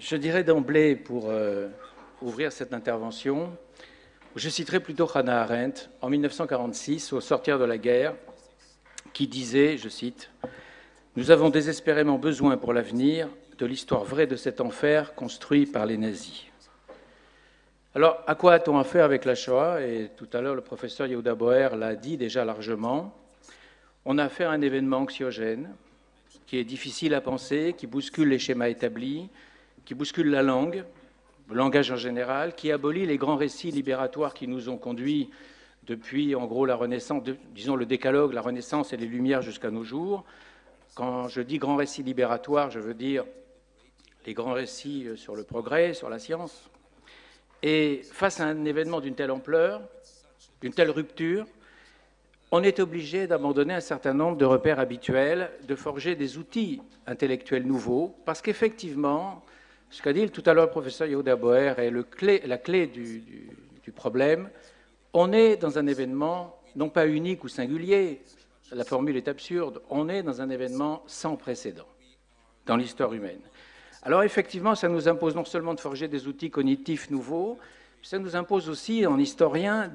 je dirais d'emblée, pour euh, ouvrir cette intervention, je citerai plutôt Hannah Arendt en 1946, au sortir de la guerre, qui disait, je cite, Nous avons désespérément besoin pour l'avenir de l'histoire vraie de cet enfer construit par les nazis. Alors, à quoi a-t-on affaire avec la Shoah? Et tout à l'heure, le professeur Yehuda Boer l'a dit déjà largement. On a affaire à un événement anxiogène, qui est difficile à penser, qui bouscule les schémas établis, qui bouscule la langue, le langage en général, qui abolit les grands récits libératoires qui nous ont conduits depuis, en gros, la Renaissance, disons le décalogue, la Renaissance et les Lumières jusqu'à nos jours. Quand je dis grands récits libératoires, je veux dire les grands récits euh, sur le progrès, sur la science. Et face à un événement d'une telle ampleur, d'une telle rupture, on est obligé d'abandonner un certain nombre de repères habituels, de forger des outils intellectuels nouveaux, parce qu'effectivement, ce qu'a dit tout à l'heure le professeur Yehuda Boer est la clé du, du, problème. On est dans un événement non pas unique ou singulier, la formule est absurde, on est dans un événement sans précédent dans l'histoire humaine. Alors effectivement, ça nous impose non seulement de forger des outils cognitifs nouveaux, ça nous impose aussi, en historien,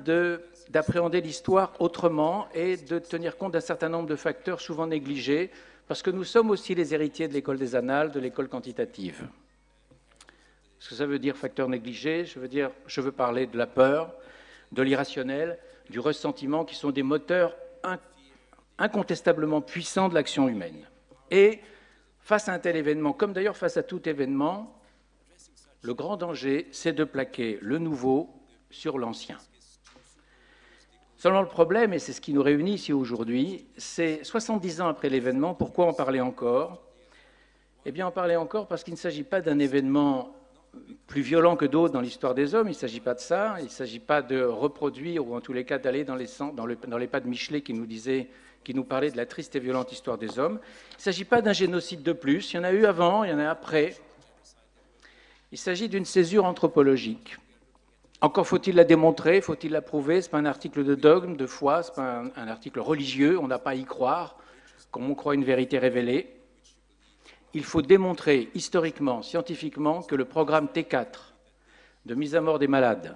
d'appréhender l'histoire autrement et de tenir compte d'un certain nombre de facteurs souvent négligés, parce que nous sommes aussi les héritiers de l'école des annales, de l'école quantitative. Ce que ça veut dire facteur négligé, je veux dire, je veux parler de la peur, de l'irrationnel, du ressentiment, qui sont des moteurs incontestablement puissants de l'action humaine. Et face à un tel événement, comme d'ailleurs face à tout événement, le grand danger, c'est de plaquer le nouveau sur l'ancien. Seulement le problème, et c'est ce qui nous réunit ici aujourd'hui, c'est 70 ans après l'événement, pourquoi en parler encore? Eh bien, en parler encore parce qu'il ne s'agit pas d'un événement plus violent que d'autres dans l'histoire des hommes. Il ne s'agit pas de ça. Il ne s'agit pas de reproduire, ou en tous les cas d'aller dans les, pas de Michelet qui nous disait, qui nous parlait de la triste et violente histoire des hommes. Il ne s'agit pas d'un génocide de plus. Il y en a eu avant, il y en a après. Il s'agit d'une césure anthropologique. Encore faut-il la démontrer, faut-il la prouver. Ce n'est pas un article de dogme, de foi, ce n'est pas un article religieux. On n'a pas à y croire, comme on croit une vérité révélée il faut démontrer historiquement, scientifiquement, que le programme T4 de mise à mort des malades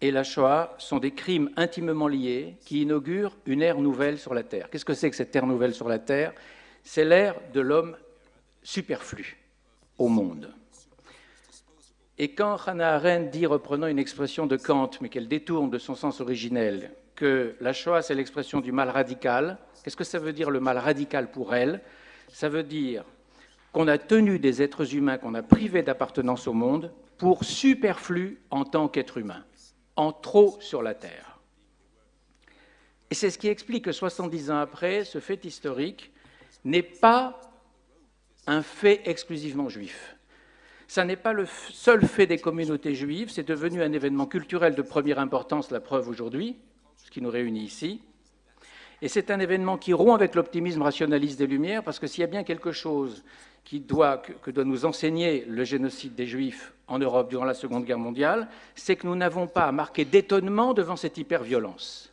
et la Shoah sont des crimes intimement liés qui inaugurent une ère nouvelle sur la Terre. Qu'est-ce que c'est que cette ère nouvelle sur la Terre? C'est l'ère de l'homme superflu au monde. Et quand Hannah Arendt dit, reprenant une expression de Kant, mais qu'elle détourne de son sens originel, que la Shoah, c'est l'expression du mal radical, qu'est-ce que ça veut dire le mal radical pour elle? Ça veut dire qu'on a tenu des êtres humains qu'on a privés d'appartenance au monde pour superflus en tant qu'êtres humains, en trop sur la Terre. Et c'est ce qui explique que 70 ans après, ce fait historique n'est pas un fait exclusivement juif. Ça n'est pas le seul fait des communautés juives, c'est devenu un événement culturel de première importance, la preuve aujourd'hui, ce qui nous réunit ici. Et c'est un événement qui rompt avec l'optimisme rationaliste des Lumières, parce que s'il y a bien quelque chose qui doit, que, doit nous enseigner le génocide des Juifs en Europe durant la Seconde Guerre mondiale, c'est que nous n'avons pas à marquer d'étonnement devant cette hyperviolence.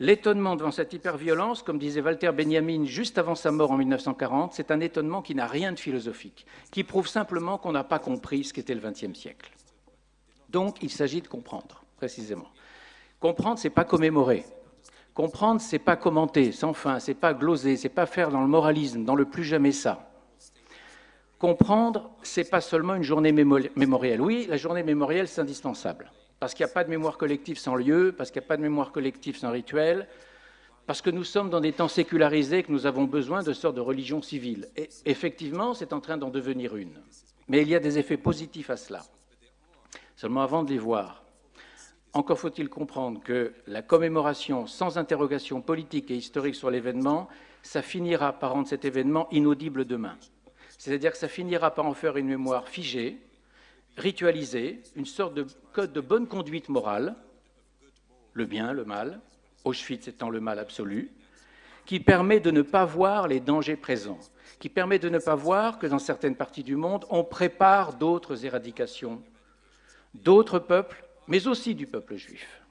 L'étonnement devant cette hyperviolence, comme disait Walter Benjamin juste avant sa mort en 1940, c'est un étonnement qui n'a rien de philosophique, qui prouve simplement qu'on n'a pas compris ce qu'était le XXe siècle. Donc, il s'agit de comprendre, précisément. Comprendre, ce n'est pas commémorer. Comprendre, c'est pas commenter sans fin, c'est pas gloser, c'est pas faire dans le moralisme, dans le plus jamais ça. Comprendre, c'est pas seulement une journée mémorielle. Oui, la journée mémorielle, c'est indispensable. Parce qu'il n'y a pas de mémoire collective sans lieu, parce qu'il n'y a pas de mémoire collective sans rituel, parce que nous sommes dans des temps sécularisés, que nous avons besoin de sortes de religion civile. Et effectivement, c'est en train d'en devenir une. Mais il y a des effets positifs à cela. Seulement avant de les voir, encore faut-il comprendre que la commémoration sans interrogation politique et historique sur l'événement, ça finira par rendre cet événement inaudible demain. C'est-à-dire que ça finira par en faire une mémoire figée, ritualisée, une sorte de code de bonne conduite morale, le bien, le mal, Auschwitz étant le mal absolu, qui permet de ne pas voir les dangers présents, qui permet de ne pas voir que dans certaines parties du monde, on prépare d'autres éradications, d'autres peuples, mais aussi du peuple juif.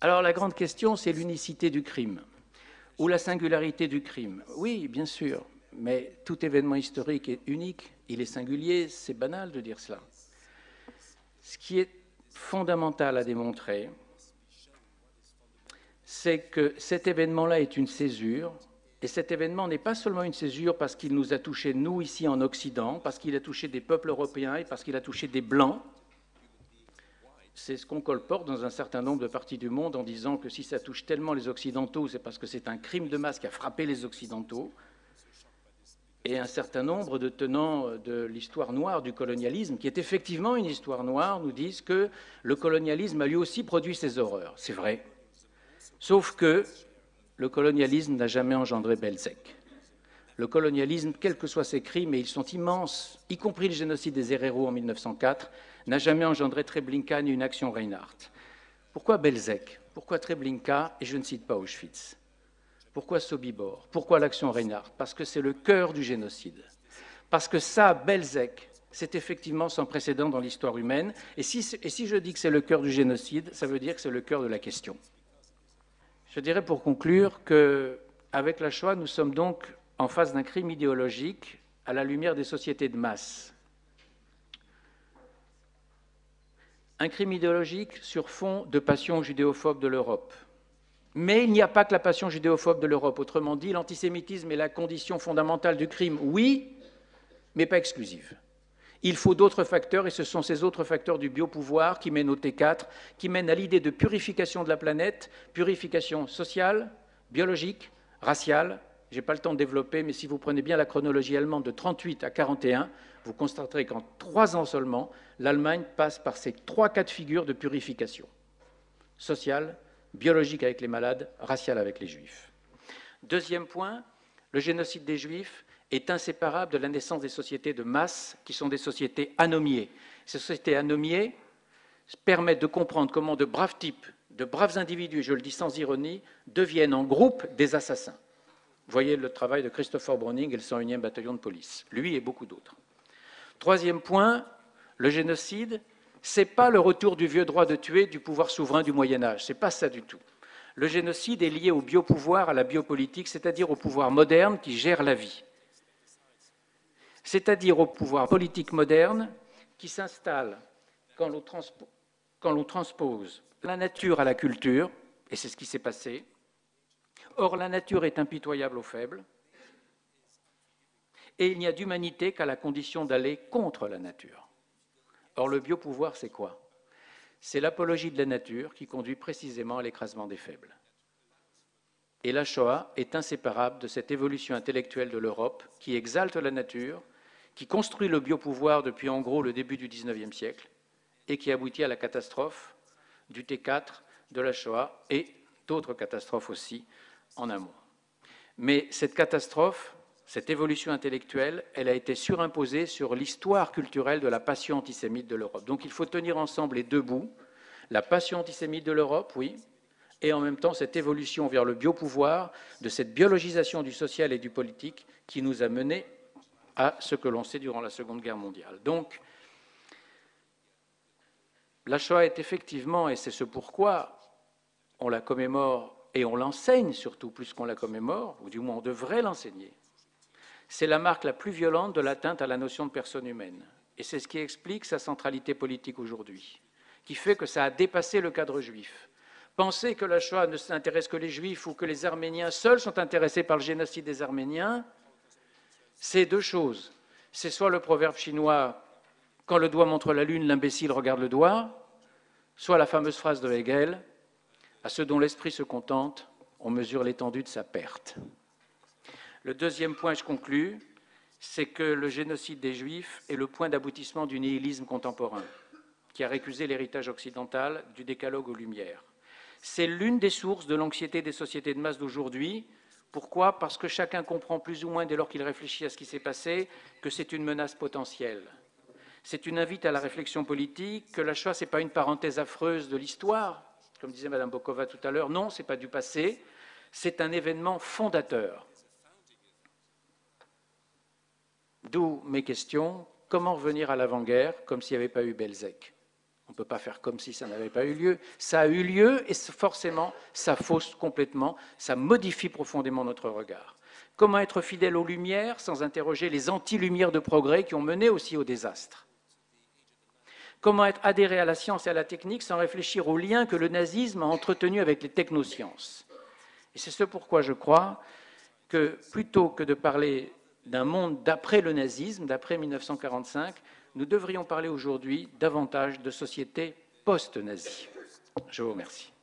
Alors la grande question, c'est l'unicité du crime, ou la singularité du crime. Oui, bien sûr, mais tout événement historique est unique Il est singulier, c'est banal de dire cela. Ce qui est fondamental à démontrer, c'est que cet événement-là est une césure, et cet événement n'est pas seulement une césure parce qu'il nous a touché, nous, ici en Occident, parce qu'il a touché des peuples européens et parce qu'il a touché des Blancs. C'est ce qu'on colporte dans un certain nombre de parties du monde en disant que si ça touche tellement les Occidentaux, c'est parce que c'est un crime de masse qui a frappé les Occidentaux. Et un certain nombre de tenants de l'histoire noire du colonialisme, qui est effectivement une histoire noire, nous disent que le colonialisme a lui aussi produit ces horreurs. C'est vrai. Sauf que le colonialisme n'a jamais engendré Belzec. Le colonialisme, quels que soient ses crimes, et ils sont immenses, y compris le génocide des Herero en 1904, n'a jamais engendré Treblinka ni une action Reinhardt. Pourquoi Belzec? Pourquoi Treblinka Et je ne cite pas Auschwitz. Pourquoi Sobibor? Pourquoi l'action Reinhardt Parce que c'est le cœur du génocide. Parce que ça, Belzec, c'est effectivement sans précédent dans l'histoire humaine. Et si, et si je dis que c'est le cœur du génocide, ça veut dire que c'est le cœur de la question. Je dirais pour conclure qu'avec la Shoah, nous sommes donc en face d'un crime idéologique à la lumière des sociétés de masse. Un crime idéologique sur fond de passion judéophobe de l'Europe. Mais il n'y a pas que la passion judéophobe de l'Europe. Autrement dit, l'antisémitisme est la condition fondamentale du crime, oui, mais pas exclusive. Il faut d'autres facteurs, et ce sont ces autres facteurs du biopouvoir qui mènent au T4, qui mènent à l'idée de purification de la planète, purification sociale, biologique, raciale. Je n'ai pas le temps de développer, mais si vous prenez bien la chronologie allemande de 38 à 41, vous constaterez qu'en trois ans seulement, l'Allemagne passe par ces trois cas de figure de purification sociale, biologique avec les malades, raciale avec les juifs. Deuxième point, le génocide des juifs est inséparable de la naissance des sociétés de masse, qui sont des sociétés anomiées. Ces sociétés anomiées permettent de comprendre comment de braves types, de braves individus, je le dis sans ironie, deviennent en groupe des assassins. Voyez le travail de Christopher Browning et le 101e bataillon de police, lui et beaucoup d'autres. Troisième point, le génocide, ce n'est pas le retour du vieux droit de tuer du pouvoir souverain du Moyen Âge, ce n'est pas ça du tout. Le génocide est lié au biopouvoir, à la biopolitique, c'est-à-dire au pouvoir moderne qui gère la vie c'est-à-dire au pouvoir politique moderne qui s'installe quand l'on transpose la nature à la culture, et c'est ce qui s'est passé. Or, la nature est impitoyable aux faibles, et il n'y a d'humanité qu'à la condition d'aller contre la nature. Or, le biopouvoir, c'est quoi? C'est l'apologie de la nature qui conduit précisément à l'écrasement des faibles. Et la Shoah est inséparable de cette évolution intellectuelle de l'Europe qui exalte la nature, qui construit le biopouvoir depuis en gros le début du XIXe siècle et qui aboutit à la catastrophe du T4, de la Shoah et d'autres catastrophes aussi en amont. Mais cette catastrophe, cette évolution intellectuelle, elle a été surimposée sur l'histoire culturelle de la passion antisémite de l'Europe. Donc il faut tenir ensemble les deux bouts, la passion antisémite de l'Europe, oui, et en même temps cette évolution vers le biopouvoir, de cette biologisation du social et du politique qui nous a menés à ce que l'on sait durant la Seconde Guerre mondiale. Donc, la Shoah est effectivement, et c'est ce pourquoi on la commémore et on l'enseigne surtout plus qu'on la commémore, ou du moins on devrait l'enseigner, c'est la marque la plus violente de l'atteinte à la notion de personne humaine. Et c'est ce qui explique sa centralité politique aujourd'hui, qui fait que ça a dépassé le cadre juif. Penser que la Shoah ne s'intéresse que les juifs ou que les Arméniens seuls sont intéressés par le génocide des Arméniens, c'est deux choses. C'est soit le proverbe chinois quand le doigt montre la lune, l'imbécile regarde le doigt, soit la fameuse phrase de Hegel à ceux dont l'esprit se contente, on mesure l'étendue de sa perte. Le deuxième point, je conclus, c'est que le génocide des Juifs est le point d'aboutissement du nihilisme contemporain, qui a récusé l'héritage occidental du décalogue aux Lumières. C'est l'une des sources de l'anxiété des sociétés de masse d'aujourd'hui, pourquoi? Parce que chacun comprend plus ou moins, dès lors qu'il réfléchit à ce qui s'est passé, que c'est une menace potentielle. C'est une invite à la réflexion politique, que la Shoah, ce n'est pas une parenthèse affreuse de l'histoire, comme disait Mme Bokova tout à l'heure. Non, ce n'est pas du passé, c'est un événement fondateur. D'où mes questions. Comment revenir à l'avant-guerre comme s'il n'y avait pas eu Belzec? On ne peut pas faire comme si ça n'avait pas eu lieu. Ça a eu lieu et forcément, ça fausse complètement, ça modifie profondément notre regard. Comment être fidèle aux Lumières sans interroger les anti-lumières de progrès qui ont mené aussi au désastre? Comment être adhéré à la science et à la technique sans réfléchir aux liens que le nazisme a entretenus avec les technosciences? Et c'est ce pourquoi je crois que plutôt que de parler d'un monde d'après le nazisme, d'après 1945, nous devrions parler aujourd'hui davantage de société post-nazie. Je vous remercie.